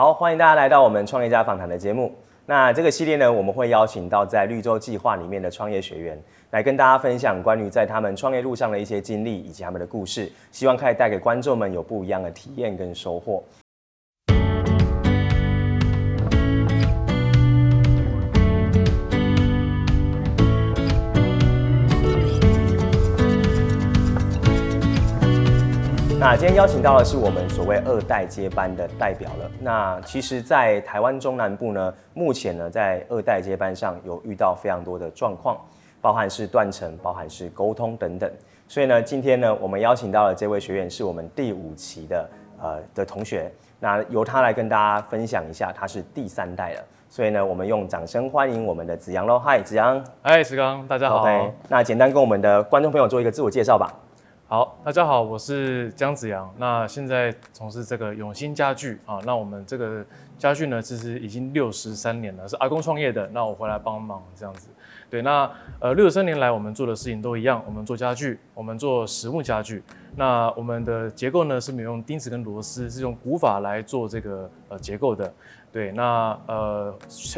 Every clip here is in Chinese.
好，欢迎大家来到我们创业家访谈的节目。那这个系列呢，我们会邀请到在绿洲计划里面的创业学员，来跟大家分享关于在他们创业路上的一些经历以及他们的故事，希望可以带给观众们有不一样的体验跟收获。那今天邀请到的是我们所谓二代接班的代表了。那其实，在台湾中南部呢，目前呢，在二代接班上有遇到非常多的状况，包含是断层，包含是沟通等等。所以呢，今天呢，我们邀请到的这位学员是我们第五期的呃的同学，那由他来跟大家分享一下，他是第三代了。所以呢，我们用掌声欢迎我们的子扬喽！嗨，子扬！嗨，石刚，大家好。OK，那简单跟我们的观众朋友做一个自我介绍吧。好，大家好，我是姜子阳。那现在从事这个永兴家具啊，那我们这个家具呢，其实已经六十三年了，是阿公创业的。那我回来帮忙这样子。对，那呃六十三年来，我们做的事情都一样，我们做家具，我们做实木家具。那我们的结构呢，是没有用钉子跟螺丝，是用古法来做这个呃结构的。对，那呃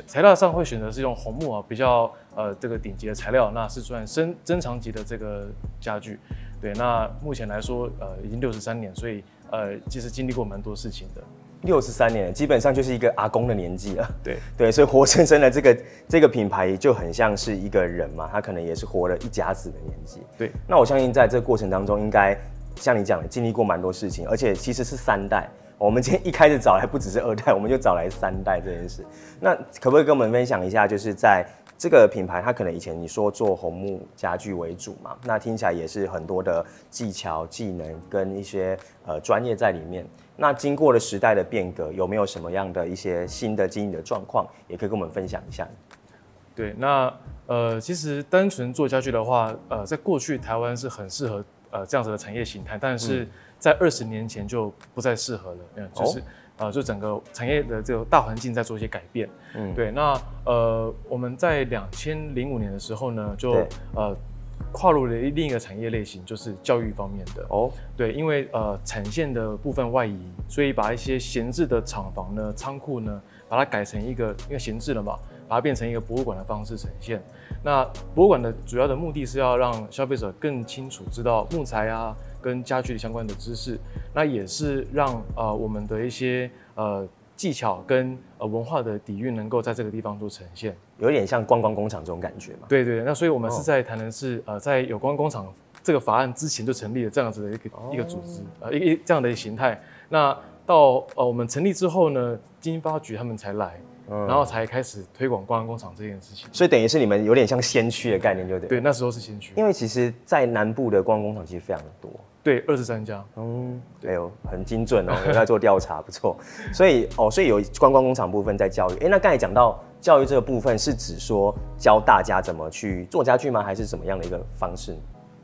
材料上会选择是用红木啊，比较呃这个顶级的材料，那是算珍珍藏级的这个家具。对，那目前来说，呃，已经六十三年，所以呃，其实经历过蛮多事情的。六十三年，基本上就是一个阿公的年纪了。对 对，所以活生生的这个这个品牌就很像是一个人嘛，他可能也是活了一甲子的年纪。对，那我相信在这个过程当中，应该像你讲的，经历过蛮多事情，而且其实是三代。我们今天一开始找来不只是二代，我们就找来三代这件事。那可不可以跟我们分享一下，就是在这个品牌，它可能以前你说做红木家具为主嘛，那听起来也是很多的技巧、技能跟一些呃专业在里面。那经过了时代的变革，有没有什么样的一些新的经营的状况，也可以跟我们分享一下？对，那呃，其实单纯做家具的话，呃，在过去台湾是很适合呃这样子的产业形态，但是在二十年前就不再适合了，嗯，就是。哦呃，就整个产业的这个大环境在做一些改变，嗯，对。那呃，我们在两千零五年的时候呢，就呃跨入了另一个产业类型，就是教育方面的。哦，对，因为呃产线的部分外移，所以把一些闲置的厂房呢、仓库呢，把它改成一个因为闲置了嘛，把它变成一个博物馆的方式呈现。那博物馆的主要的目的是要让消费者更清楚知道木材啊。跟家具相关的知识，那也是让呃我们的一些呃技巧跟呃文化的底蕴能够在这个地方做呈现，有点像观光工厂这种感觉嘛。对对，那所以我们是在谈的是呃在有观光工厂这个法案之前就成立了这样子的一个、哦、一个组织呃一一这样的形态。那到呃我们成立之后呢，经发局他们才来。然后才开始推广观光工厂这件事情，所以等于是你们有点像先驱的概念，就对。对，那时候是先驱。因为其实，在南部的观光工厂其实非常的多。对，二十三家。嗯，没有很精准哦，有在做调查，不错。所以哦，所以有观光工厂部分在教育。哎，那刚才讲到教育这个部分，是指说教大家怎么去做家具吗？还是怎么样的一个方式？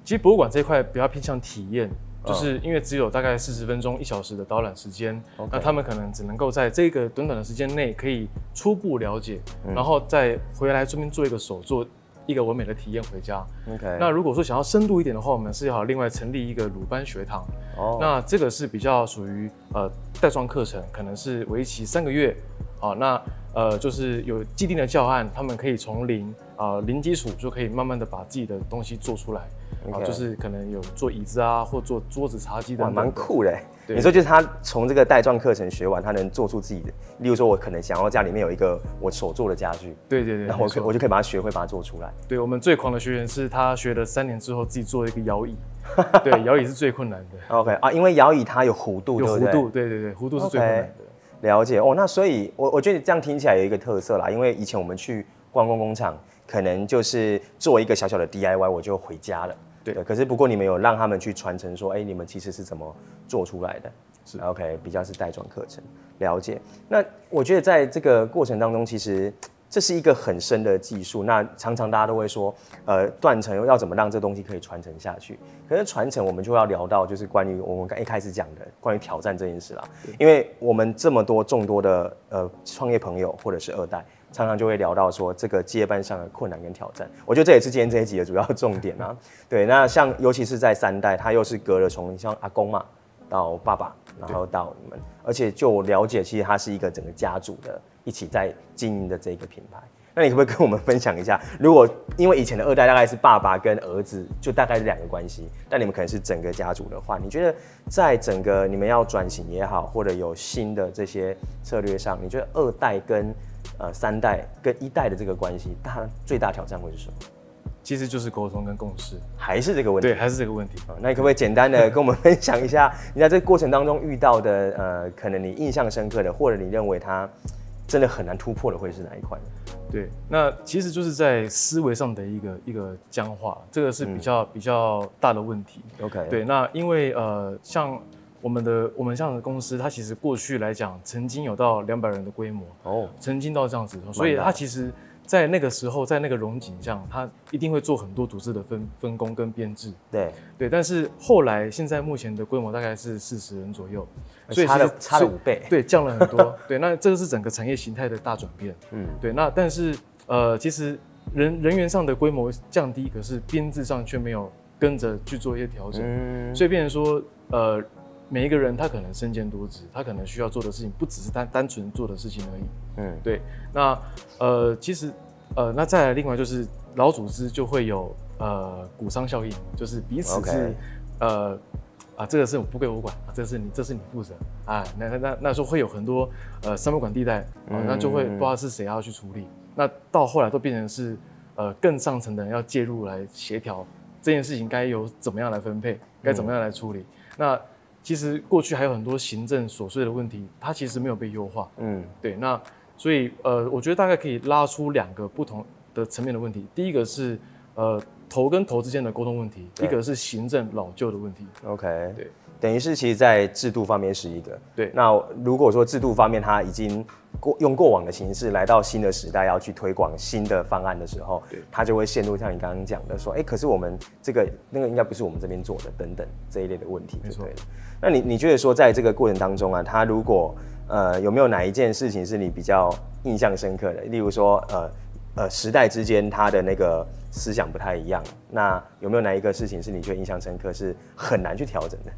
其实博物馆这一块比较偏向体验。就是因为只有大概四十分钟、一小时的导览时间那他们可能只能够在这个短短的时间内可以初步了解，嗯、然后再回来这边做一个手作，一个完美的体验回家。OK。那如果说想要深度一点的话，我们是要另外成立一个鲁班学堂。哦。Oh. 那这个是比较属于呃带状课程，可能是为期三个月。好，那呃就是有既定的教案，他们可以从零啊、呃、零基础就可以慢慢的把自己的东西做出来。Okay. 就是可能有做椅子啊，或做桌子、茶几的，蛮酷的。对你说就是他从这个带状课程学完，他能做出自己的。例如说，我可能想要家里面有一个我手做的家具，对对对，那我可我就可以把它学会，把它做出来。对，我们最狂的学员是他学了三年之后自己做了一个摇椅，对，摇椅是最困难的。OK 啊，因为摇椅它有弧度，有弧度，对对对，弧度是最困难的。Okay. 了解哦，那所以我我觉得这样听起来有一个特色啦，因为以前我们去观光工厂，可能就是做一个小小的 DIY，我就回家了。对，可是不过你们有让他们去传承，说，哎，你们其实是怎么做出来的？是 OK，比较是带状课程，了解。那我觉得在这个过程当中，其实这是一个很深的技术。那常常大家都会说，呃，断层要怎么让这东西可以传承下去？可是传承，我们就要聊到就是关于我们刚一开始讲的关于挑战这件事啦。因为我们这么多众多的呃创业朋友或者是二代。常常就会聊到说这个接班上的困难跟挑战，我觉得这也是今天这一集的主要重点啊。对，那像尤其是在三代，他又是隔了从像阿公嘛，到爸爸，然后到你们，而且就我了解，其实它是一个整个家族的一起在经营的这个品牌。那你可不可以跟我们分享一下？如果因为以前的二代大概是爸爸跟儿子，就大概是两个关系，但你们可能是整个家族的话，你觉得在整个你们要转型也好，或者有新的这些策略上，你觉得二代跟呃三代跟一代的这个关系，它最大挑战会是什么？其实就是沟通跟共识，还是这个问题？对，还是这个问题。那你可不可以简单的跟我们分享一下，你在这个过程当中遇到的呃，可能你印象深刻的，或者你认为它真的很难突破的，会是哪一块？对，那其实就是在思维上的一个一个僵化，这个是比较、嗯、比较大的问题。OK，对，那因为呃，像我们的我们这样的公司，它其实过去来讲，曾经有到两百人的规模哦，曾经到这样子，所以它其实。在那个时候，在那个荣景上，它一定会做很多组织的分分工跟编制。对对，但是后来现在目前的规模大概是四十人左右，所以差了差了五倍，对，降了很多。对，那这个是整个产业形态的大转变。嗯，对，那但是呃，其实人人员上的规模降低，可是编制上却没有跟着去做一些调整。嗯，所以变成说呃。每一个人他可能身兼多职，他可能需要做的事情不只是单单纯做的事情而已。嗯，对。那呃，其实呃，那再来另外就是老组织就会有呃股商效应，就是彼此是呃啊，这个是不归我管啊，这个是你，这是你负责啊。那那那时候会有很多呃三不管地带，啊，那就会不知道是谁要去处理。嗯、那到后来都变成是呃更上层的人要介入来协调这件事情该由怎么样来分配，该怎么样来处理。嗯、那其实过去还有很多行政琐碎的问题，它其实没有被优化。嗯，对。那所以呃，我觉得大概可以拉出两个不同的层面的问题。第一个是呃头跟头之间的沟通问题，一个是行政老旧的问题。OK，对。等于是其实，在制度方面是一个。对。那如果说制度方面它已经过用过往的形式来到新的时代，要去推广新的方案的时候，对，它就会陷入像你刚刚讲的说，哎，可是我们这个那个应该不是我们这边做的等等这一类的问题，对。没错。那你你觉得说，在这个过程当中啊，他如果呃有没有哪一件事情是你比较印象深刻的？例如说，呃呃时代之间他的那个思想不太一样，那有没有哪一个事情是你觉得印象深刻，是很难去调整的？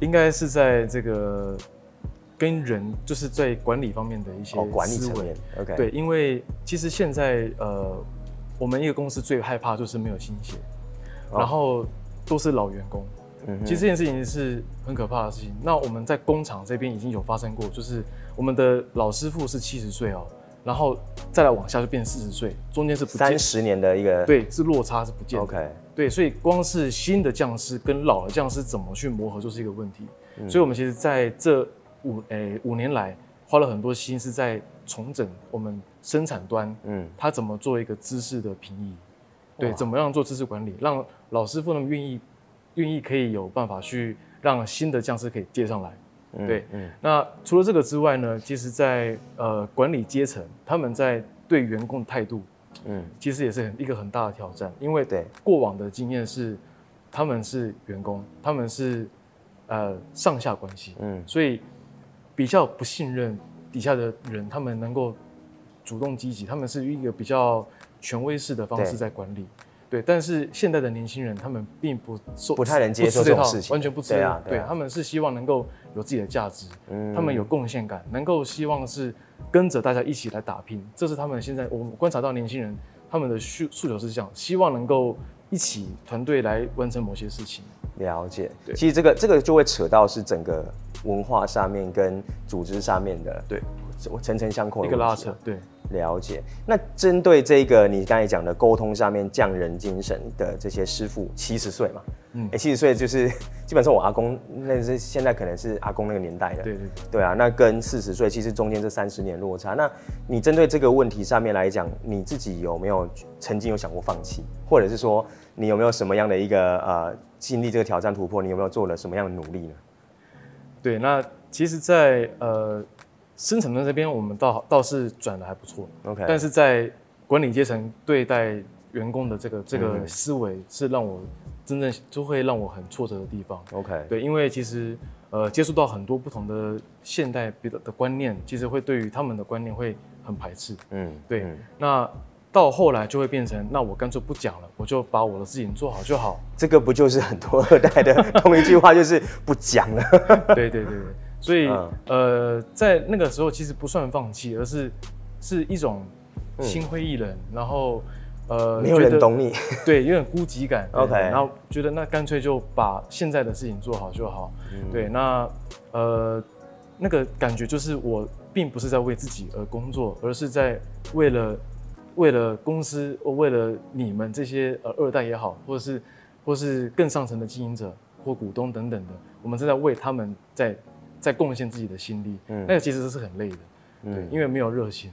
应该是在这个跟人，就是在管理方面的一些、哦、管理层面。OK，对，因为其实现在呃，我们一个公司最害怕就是没有新血，哦、然后都是老员工。其实这件事情是很可怕的事情。那我们在工厂这边已经有发生过，就是我们的老师傅是七十岁哦，然后再来往下就变四十岁，中间是不三十年的一个对，是落差是不见的。OK，对，所以光是新的匠师跟老的匠师怎么去磨合，就是一个问题。嗯、所以我们其实在这五诶、欸、五年来，花了很多心思在重整我们生产端，嗯，他怎么做一个知识的平移，对，怎么样做知识管理，让老师傅那么愿意。愿意可以有办法去让新的匠师可以接上来，嗯、对，嗯，那除了这个之外呢，其实在呃管理阶层，他们在对员工的态度，嗯，其实也是很一个很大的挑战，因为对。过往的经验是，他们是员工，他们是呃上下关系，嗯，所以比较不信任底下的人，他们能够主动积极，他们是一个比较权威式的方式在管理。对，但是现在的年轻人，他们并不受，不太能接受这种事情，完全不吃。对啊，对啊，对，他们是希望能够有自己的价值，嗯，他们有贡献感，能够希望是跟着大家一起来打拼。这是他们现在我们观察到年轻人他们的诉诉求是这样，希望能够一起团队来完成某些事情。了解，对，其实这个这个就会扯到是整个文化上面跟组织上面的，对，层层相扣的一个拉扯，对。了解。那针对这个你刚才讲的沟通上面匠人精神的这些师傅，七十岁嘛，嗯，哎，七十岁就是 基本上我阿公那是现在可能是阿公那个年代的，对对对啊。那跟四十岁其实中间这三十年落差，那你针对这个问题上面来讲，你自己有没有曾经有想过放弃，或者是说你有没有什么样的一个呃经历这个挑战突破，你有没有做了什么样的努力呢？对，那其实在，在呃。生产端这边，我们倒倒是转的还不错，OK。但是在管理阶层对待员工的这个这个思维，是让我真正就会让我很挫折的地方，OK。对，因为其实呃接触到很多不同的现代别的的观念，其实会对于他们的观念会很排斥，嗯，对。嗯、那到后来就会变成，那我干脆不讲了，我就把我的事情做好就好。这个不就是很多二代的同一句话，就是不讲了。对对对对，所以、嗯、呃，在那个时候其实不算放弃，而是是一种心灰意冷，嗯、然后呃，没有人懂你，对，有点孤寂感。OK，然后觉得那干脆就把现在的事情做好就好。嗯、对，那呃，那个感觉就是我并不是在为自己而工作，而是在为了。为了公司，为了你们这些呃二代也好，或者是或是更上层的经营者或股东等等的，我们正在为他们在在贡献自己的心力。嗯，那个其实是很累的，嗯，对，因为没有热情，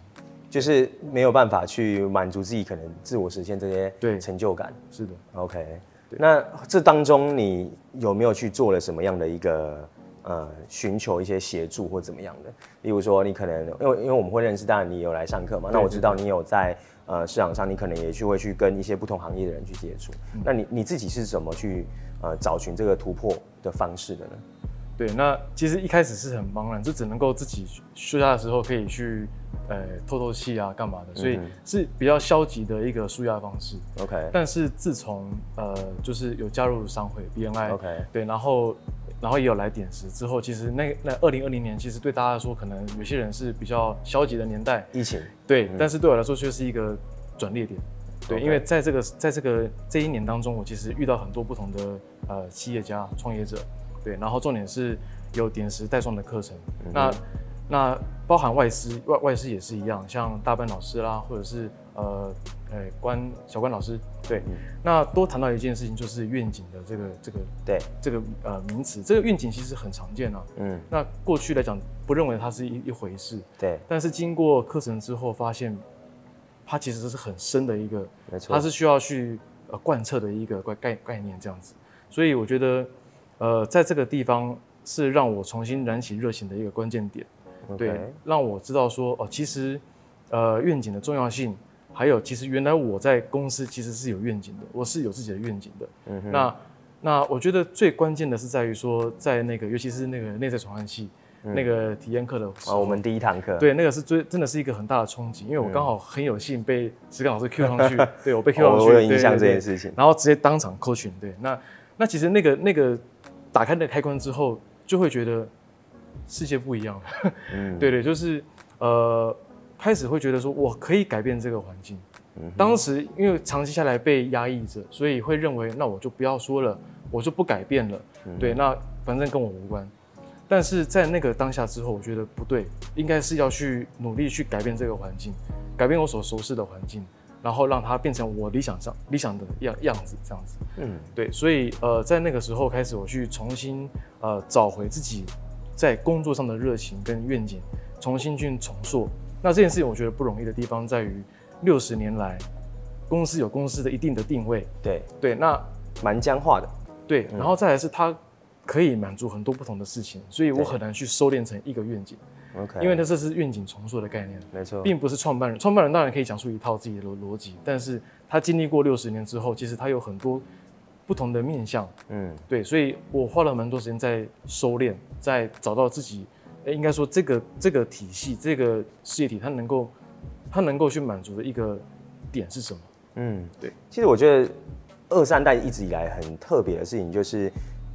就是没有办法去满足自己可能自我实现这些对成就感。是的，OK。那这当中你有没有去做了什么样的一个？呃，寻求一些协助或怎么样的，例如说你可能因为因为我们会认识，当然你有来上课嘛，那我知道你有在呃市场上，你可能也去会去跟一些不同行业的人去接触，嗯、那你你自己是怎么去呃找寻这个突破的方式的呢？对，那其实一开始是很茫然，就只能够自己休假的时候可以去呃透透气啊，干嘛的，所以是比较消极的一个舒压方式。OK，但是自从呃就是有加入商会 BNI，OK，对，然后。然后也有来点石之后，其实那那二零二零年，其实对大家来说，可能有些人是比较消极的年代，疫情，对，嗯、但是对我来说却是一个转捩点，对.因为在这个在这个这一年当中，我其实遇到很多不同的呃企业家、创业者，对，然后重点是有点时带状的课程，嗯、那那包含外师外外师也是一样，像大班老师啦，或者是呃。哎，关小关老师，对，嗯、那多谈到一件事情，就是愿景的这个这个对这个呃名词，这个愿景其实很常见啊。嗯，那过去来讲不认为它是一一回事，对，但是经过课程之后，发现它其实是很深的一个，没错，它是需要去呃贯彻的一个概概概念这样子。所以我觉得，呃，在这个地方是让我重新燃起热情的一个关键点，Okay. 对，让我知道说哦、呃，其实呃愿景的重要性。还有，其实原来我在公司其实是有愿景的，我是有自己的愿景的。嗯哼。那那我觉得最关键的是在于说，在那个尤其是那个内在传感器、嗯、那个体验课的啊，哦，我们第一堂课，对，那个是最真的是一个很大的冲击，因为我刚好很有幸被石刚老师 Q 上去，嗯、对我被 Q 上去，哦、我有印象这件事情，然后直接当场 coaching。对，那那其实那个那个打开那个开关之后，就会觉得世界不一样了。嗯，对对，就是呃。开始会觉得说，我可以改变这个环境。嗯、当时因为长期下来被压抑着，所以会认为，那我就不要说了，我就不改变了。嗯、对，那反正跟我无关。但是在那个当下之后，我觉得不对，应该是要去努力去改变这个环境，改变我所熟悉的环境，然后让它变成我理想上理想的样样子，这样子。嗯，对，所以呃，在那个时候开始，我去重新呃找回自己在工作上的热情跟愿景，重新去重塑。那这件事情我觉得不容易的地方在于，六十年来，公司有公司的一定的定位，对。对，那蛮僵化的，对，然后再来是它可以满足很多不同的事情，所以我很难去收敛成一个愿景，OK，因为那这是愿景重塑的概念，没错，并不是创办人，创办人当然可以讲出一套自己的逻逻辑，但是他经历过六十年之后，其实他有很多不同的面向，嗯，对，所以我花了蛮多时间在收敛，在找到自己。应该说，这个这个体系，这个事业体，它能够，它能够去满足的一个点是什么？嗯，对。其实我觉得二三代一直以来很特别的事情，就是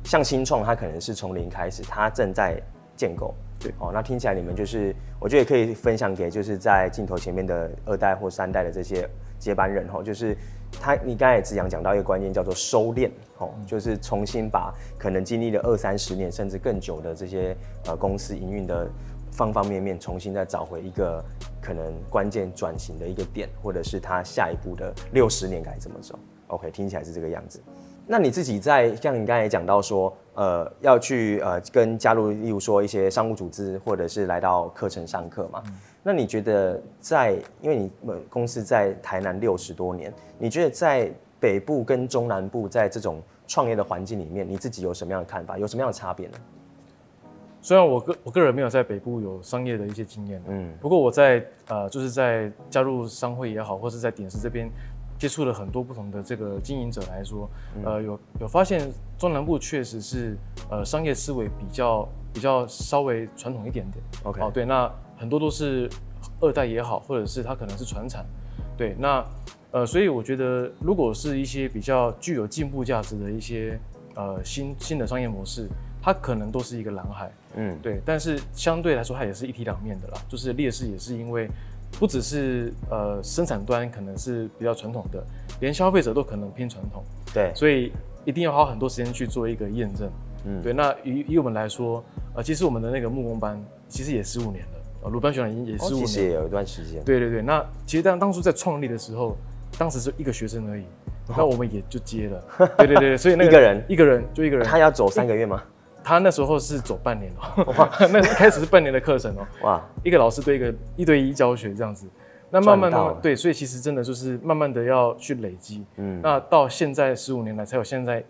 像新创，它可能是从零开始，它正在建构。对哦，那听起来你们就是，我觉得也可以分享给就是在镜头前面的二代或三代的这些接班人哦，就是。他，你刚才也只讲讲到一个观念，叫做收敛，哦，就是重新把可能经历了二三十年甚至更久的这些呃公司营运的方方面面，重新再找回一个可能关键转型的一个点，或者是他下一步的六十年该怎么走？OK，听起来是这个样子。那你自己在像你刚才讲到说，呃，要去呃跟加入，例如说一些商务组织，或者是来到课程上课嘛。嗯那你觉得在，因为你们公司在台南六十多年，你觉得在北部跟中南部在这种创业的环境里面，你自己有什么样的看法？有什么样的差别呢？虽然我个我个人没有在北部有商业的一些经验，嗯，不过我在呃就是在加入商会也好，或是在点石这边接触了很多不同的这个经营者来说，嗯、呃有有发现中南部确实是呃商业思维比较比较稍微传统一点点。OK，哦对，那。很多都是二代也好，或者是他可能是传产，对，对，那呃，所以我觉得，如果是一些比较具有进步价值的一些呃新新的商业模式，它可能都是一个蓝海，嗯，对。但是相对来说，它也是一体两面的啦，就是劣势也是因为不只是呃生产端可能是比较传统的，连消费者都可能偏传统，对，所以一定要花很多时间去做一个验证，嗯，对。那以以我们来说，呃，其实我们的那个木工班其实也十五年了。呃，鲁班学长已经也十五年，其实也有一段时间。对对对，那其实当当初在创立的时候，当时是一个学生而已，那我们也就接了。对对对，所以那个 一个人一个人就一个人。他要走三个月吗？他那时候是走半年哦，那一开始是半年的课程哦。哇，一个老师对一个一对一教学这样子，那慢慢的对，所以其实真的就是慢慢的要去累积。嗯，那到现在十五年来才有现在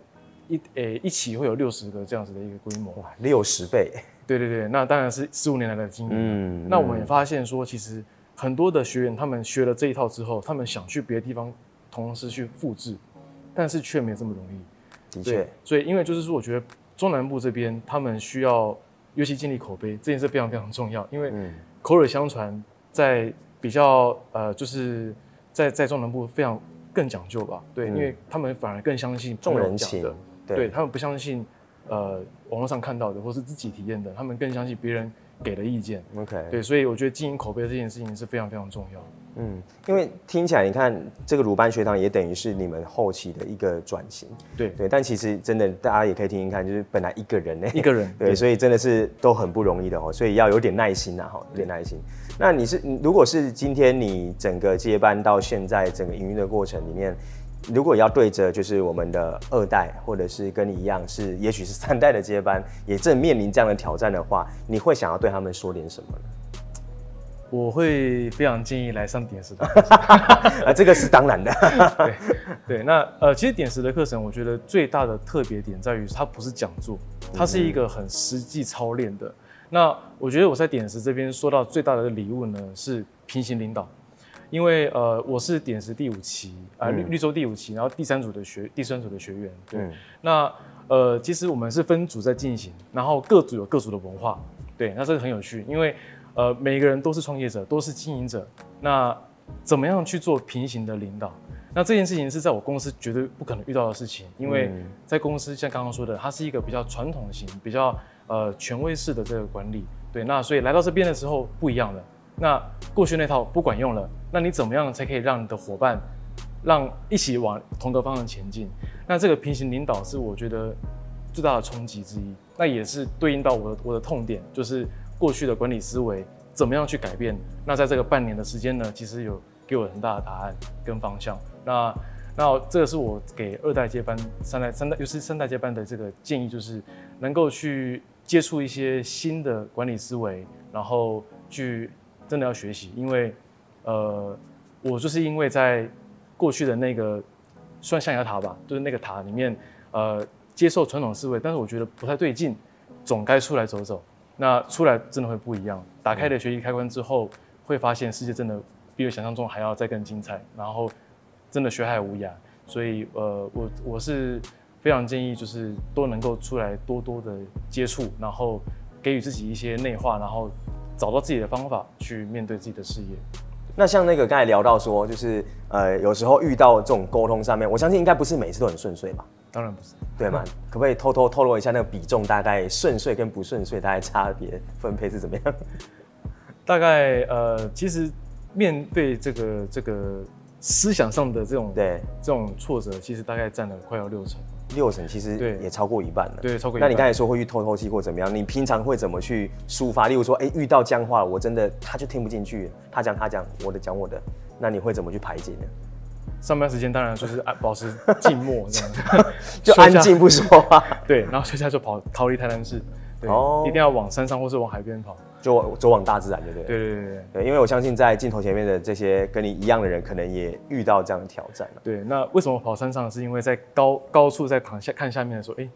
一诶一起会有六十个这样子的一个规模。哇，六十倍。对对对，那当然是十五年来的经验。嗯，那我们也发现说，其实很多的学员他们学了这一套之后，他们想去别的地方同时去复制，但是却没有这么容易。的确，所以因为就是说，我觉得中南部这边他们需要尤其建立口碑，这件事非常非常重要，因为口耳相传在比较呃，就是在在中南部非常更讲究吧。对，因为他们反而更相信众人讲的，对他们不相信。呃，网络上看到的，或是自己体验的，他们更相信别人给的意见。OK，对，所以我觉得经营口碑这件事情是非常非常重要。嗯，因为听起来，你看这个鲁班学堂也等于是你们后期的一个转型。对对，但其实真的大家也可以听听看，就是本来一个人呢，一个人，对，对所以真的是都很不容易的哦，所以要有点耐心呐，哈，有点耐心。那你是如果是今天你整个接班到现在整个营运的过程里面。如果要对着就是我们的二代，或者是跟你一样是，也许是三代的接班，也正面临这样的挑战的话，你会想要对他们说点什么呢？我会非常建议来上点石的，啊，这个是当然的。对对，那呃，其实点石的课程，我觉得最大的特别点在于，它不是讲座，它是一个很实际操练的。那我觉得我在点石这边说到最大的礼物呢，是平行领导。因为呃，我是点石第五期啊，绿绿洲第五期，然后第三组的学第三组的学员，对，嗯、那呃，其实我们是分组在进行，然后各组有各组的文化，对，那这个很有趣，因为呃，每个人都是创业者，都是经营者，那怎么样去做平行的领导？那这件事情是在我公司绝对不可能遇到的事情，因为在公司像刚刚说的，它是一个比较传统型、比较呃权威式的这个管理，对，那所以来到这边的时候不一样的。那过去那套不管用了，那你怎么样才可以让你的伙伴，让一起往同个方向前进？那这个平行领导是我觉得最大的冲击之一，那也是对应到我的我的痛点，就是过去的管理思维怎么样去改变？那在这个半年的时间呢，其实有给我很大的答案跟方向。那那这个是我给二代接班、三代三代，尤其三代接班的这个建议，就是能够去接触一些新的管理思维，然后去。真的要学习，因为，呃，我就是因为在过去的那个算象牙塔吧，就是那个塔里面，呃，接受传统思维，但是我觉得不太对劲，总该出来走走。那出来真的会不一样，打开了学习开关之后，会发现世界真的比我想象中还要再更精彩，然后真的学海无涯。所以，呃，我我是非常建议，就是都能够出来多多的接触，然后给予自己一些内化，然后。找到自己的方法去面对自己的事业。那像那个刚才聊到说，就是呃，有时候遇到这种沟通上面，我相信应该不是每次都很顺遂吧？当然不是，对吗？可不可以偷偷透露一下那个比重，大概顺遂跟不顺遂大概差别分配是怎么样？大概呃，其实面对这个这个思想上的这种对这种挫折，其实大概占了快要六成。六成其实也超过一半了。对，超过一半。那你刚才说会去透透气或怎么样？你平常会怎么去抒发？例如说，哎、欸，遇到僵话，我真的他就听不进去，他讲他讲，我的讲我的，那你会怎么去排解呢？上班时间当然就是 保持静默这样，就安静不说话。对，然后接下来就跑逃离台南市，对，哦、一定要往山上或是往海边跑。就走往大自然，对不对？对对对对，对，因为我相信在镜头前面的这些跟你一样的人，可能也遇到这样的挑战。对，那为什么跑山上？是因为在高高处在躺下看下面的时候，哎，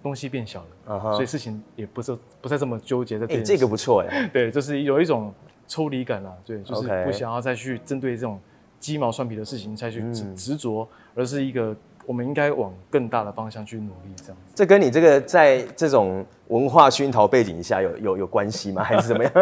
东西变小了，uh huh. 所以事情也不是不再这么纠结在这。哎，这个不错哎。对，就是有一种抽离感啦。对，就是不想要再去针对这种鸡毛蒜皮的事情再去执执着，而是一个我们应该往更大的方向去努力，这样子。这跟你这个在这种文化熏陶背景下有有有关系吗？还是怎么样？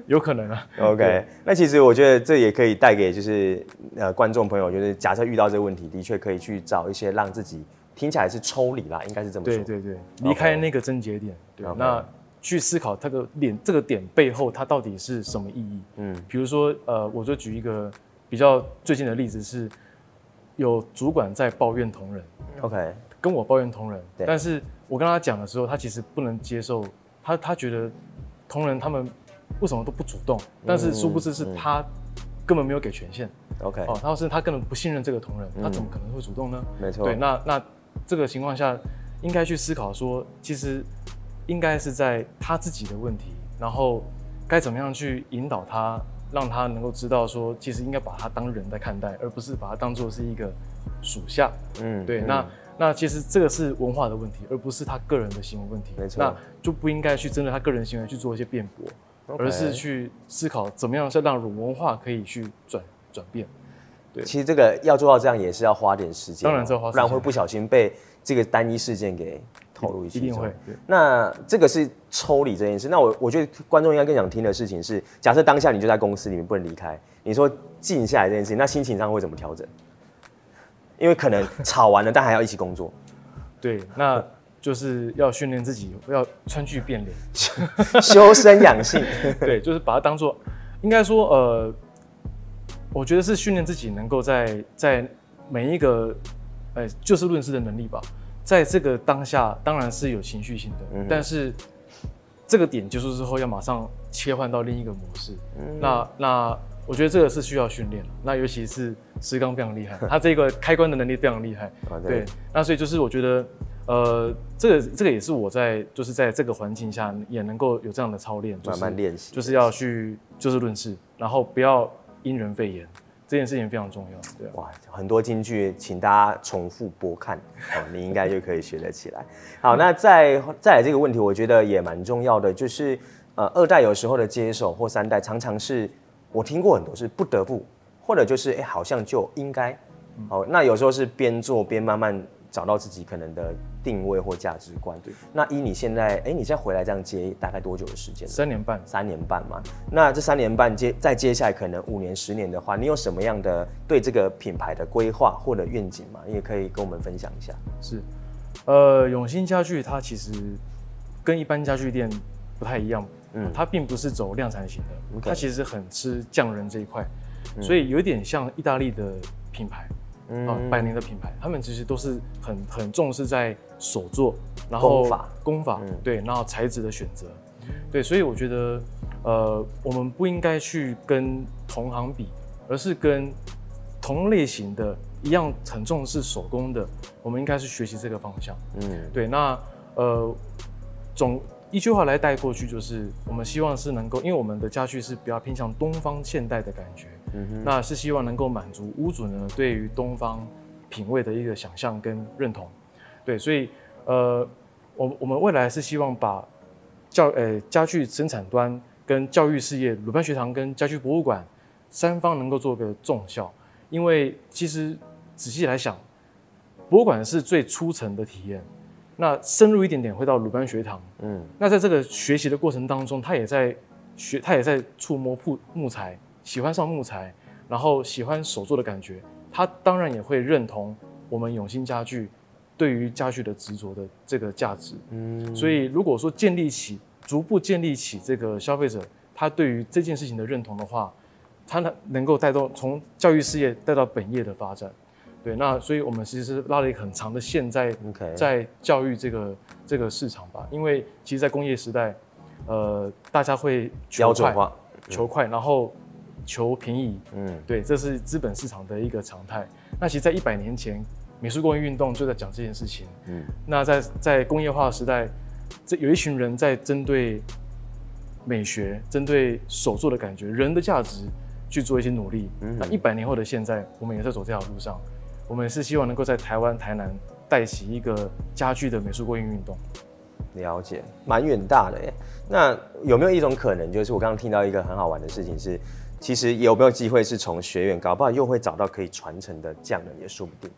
有可能啊。OK，那其实我觉得这也可以带给就是呃观众朋友，就是假设遇到这个问题，的确可以去找一些让自己听起来是抽离啦，应该是这么说。对对对，离开那个症结点。对.那去思考这个点这个点背后它到底是什么意义？嗯，比如说呃，我就举一个比较最近的例子是。有主管在抱怨同仁，OK，跟我抱怨同仁，但是我跟他讲的时候，他其实不能接受，他他觉得同仁他们为什么都不主动，嗯、但是殊不知是他根本没有给权限，OK，哦，他说是他根本不信任这个同仁，嗯、他怎么可能会主动呢？没错，对，那那这个情况下应该去思考说，其实应该是在他自己的问题，然后该怎么样去引导他。让他能够知道说，其实应该把他当人在看待，而不是把他当做是一个属下。嗯，对。嗯、那那其实这个是文化的问题，而不是他个人的行为问题。没错。那就不应该去针对他个人行为去做一些辩驳而是去思考怎么样是让文化可以去转转变。对。其实这个要做到这样，也是要花点时间。当然要花不然会不小心被这个单一事件给。投入一些，一定会。那这个是抽离这件事。那我我觉得观众应该更想听的事情是，假设当下你就在公司里面不能离开，你说静下来这件事情，那心情上会怎么调整？因为可能吵完了，但还要一起工作。对，那就是要训练自己，要川剧变脸，修身养性。对，就是把它当做，应该说，呃，我觉得是训练自己能够在在每一个，呃，就事论事的能力吧。在这个当下，当然是有情绪性的，嗯、但是这个点结束之后，要马上切换到另一个模式。嗯、那那我觉得这个是需要训练的。那尤其是石刚非常厉害，他这个开关的能力非常厉害。啊、对，那所以就是我觉得，呃，这个这个也是我在就是在这个环境下也能够有这样的操练，慢慢练习，就是要去就事论事，然后不要因人废言。这件事情非常重要，对、啊、哇，很多金句，请大家重复播看，哦，你应该就可以学得起来。好，那再再来这个问题，我觉得也蛮重要的，就是呃，二代有时候的接手或三代，常常是我听过很多是不得不，或者就是哎，好像就应该，好，那有时候是边做边慢慢。找到自己可能的定位或价值观。对，那依你现在，哎，你现在回来这样接大概多久的时间？三年半。三年半嘛。那这三年半接再接下来可能五年、十年的话，你有什么样的对这个品牌的规划或者愿景吗？你也可以跟我们分享一下。是，呃，永兴家具它其实跟一般家具店不太一样，嗯，它并不是走量产型的.它其实很吃匠人这一块，嗯、所以有点像意大利的品牌。啊，百年的品牌，他们其实都是很很重视在手作，然后工法，工法，嗯、对，然后材质的选择，对，所以我觉得，呃，我们不应该去跟同行比，而是跟同类型的一样很重视手工的，我们应该是学习这个方向。嗯，对，那呃，总一句话来带过去，就是我们希望是能够，因为我们的家具是比较偏向东方现代的感觉。嗯哼，那是希望能够满足屋主呢对于东方品味的一个想象跟认同，对，所以呃，我我们未来是希望把教呃家具生产端跟教育事业鲁班学堂跟家具博物馆三方能够做个重效，因为其实仔细来想，博物馆是最初层的体验，那深入一点点会到鲁班学堂，嗯，那在这个学习的过程当中，他也在学，他也在触摸木木材。喜欢上木材，然后喜欢手做的感觉，他当然也会认同我们永兴家具对于家具的执着的这个价值。嗯，所以如果说建立起，逐步建立起这个消费者他对于这件事情的认同的话，他能能够带动从教育事业带到本业的发展。对，那所以我们其实是拉了一个很长的线在.在教育这个这个市场吧，因为其实，在工业时代，呃，大家会求快，求快，然后。求便宜，嗯，对，这是资本市场的一个常态。那其实，在一百年前，美术工业运动就在讲这件事情。嗯，那在在工业化的时代，这有一群人在针对美学、针对手作的感觉、人的价值去做一些努力。嗯，那一百年后的现在，我们也在走这条路上。我们是希望能够在台湾、台南带起一个家具的美术工业运动。了解，蛮远大的耶。那有没有一种可能，就是我刚刚听到一个很好玩的事情是？其实有没有机会是从学院搞不好又会找到可以传承的匠人，也说不定。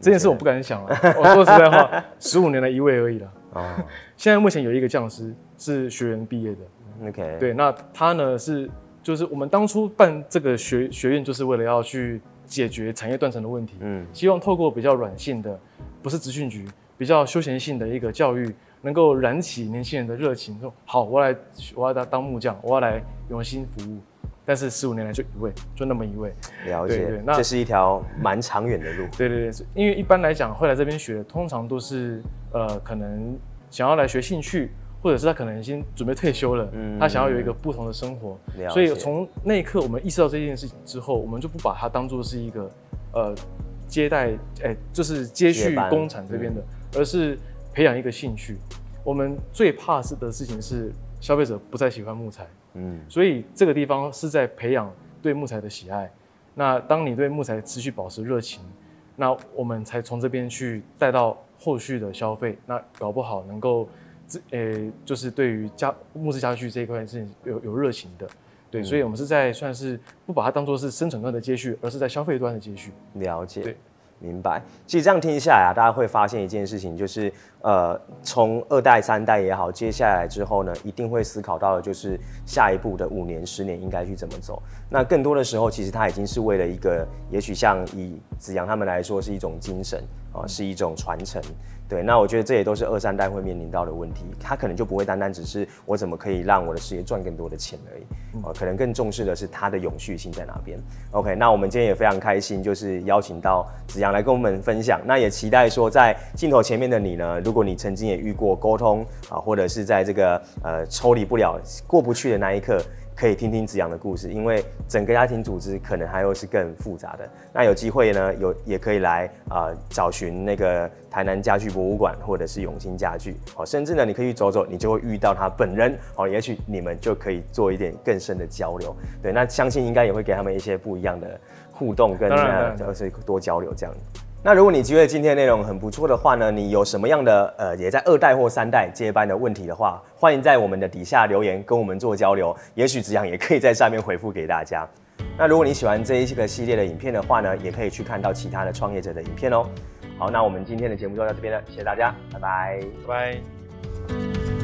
这件事我不敢想了。我说实在话，十五年的一位而已了。哦，现在目前有一个匠师是学员毕业的。OK，对，那他呢是就是我们当初办这个学学院，就是为了要去解决产业断层的问题。嗯，希望透过比较软性的，不是职训局，比较休闲性的一个教育，能够燃起年轻人的热情。说好，我来，我要当当木匠，我要来用心服务。但是十五年来就一位，就那么一位。了解，对对，那这是一条蛮长远的路。对对对，因为一般来讲会来这边学，通常都是呃可能想要来学兴趣，或者是他可能已经准备退休了，嗯，他想要有一个不同的生活。所以从那一刻我们意识到这件事情之后，我们就不把它当做是一个呃接待，哎、欸，就是接续工厂这边的，嗯，而是培养一个兴趣。我们最怕是的事情是消费者不再喜欢木材。嗯，所以这个地方是在培养对木材的喜爱。那当你对木材持续保持热情，那我们才从这边去带到后续的消费。那搞不好能够，呃，就是对于家木质家具这一块是有有热情的。对，所以我们是在算是不把它当做是生产端的接续，而是在消费端的接续。了解。对。明白，其实这样听下来啊，大家会发现一件事情，就是呃，从二代、三代也好，接下来之后呢，一定会思考到的就是下一步的五年、十年应该去怎么走。那更多的时候，其实它已经是为了一个，也许像以子阳他们来说，是一种精神啊、呃，是一种传承。对，那我觉得这也都是二三代会面临到的问题，他可能就不会单单只是我怎么可以让我的事业赚更多的钱而已，哦、呃，可能更重视的是它的永续性在哪边。OK，那我们今天也非常开心，就是邀请到子阳来跟我们分享，那也期待说在镜头前面的你呢，如果你曾经也遇过沟通啊、呃，或者是在这个呃抽离不了、过不去的那一刻。可以听听子阳的故事，因为整个家庭组织可能还有是更复杂的。那有机会呢，有也可以来啊、呃、找寻那个台南家具博物馆，或者是永兴家具，哦，甚至呢，你可以去走走，你就会遇到他本人，哦，也许你们就可以做一点更深的交流。对，那相信应该也会给他们一些不一样的互动跟，跟就是多交流这样。那如果你觉得今天内容很不错的话呢，你有什么样的呃也在二代或三代接班的问题的话，欢迎在我们的底下留言跟我们做交流，也许子阳也可以在上面回复给大家。那如果你喜欢这一个系列的影片的话呢，也可以去看到其他的创业者的影片哦。好，那我们今天的节目就到这边了，谢谢大家，拜拜，拜拜。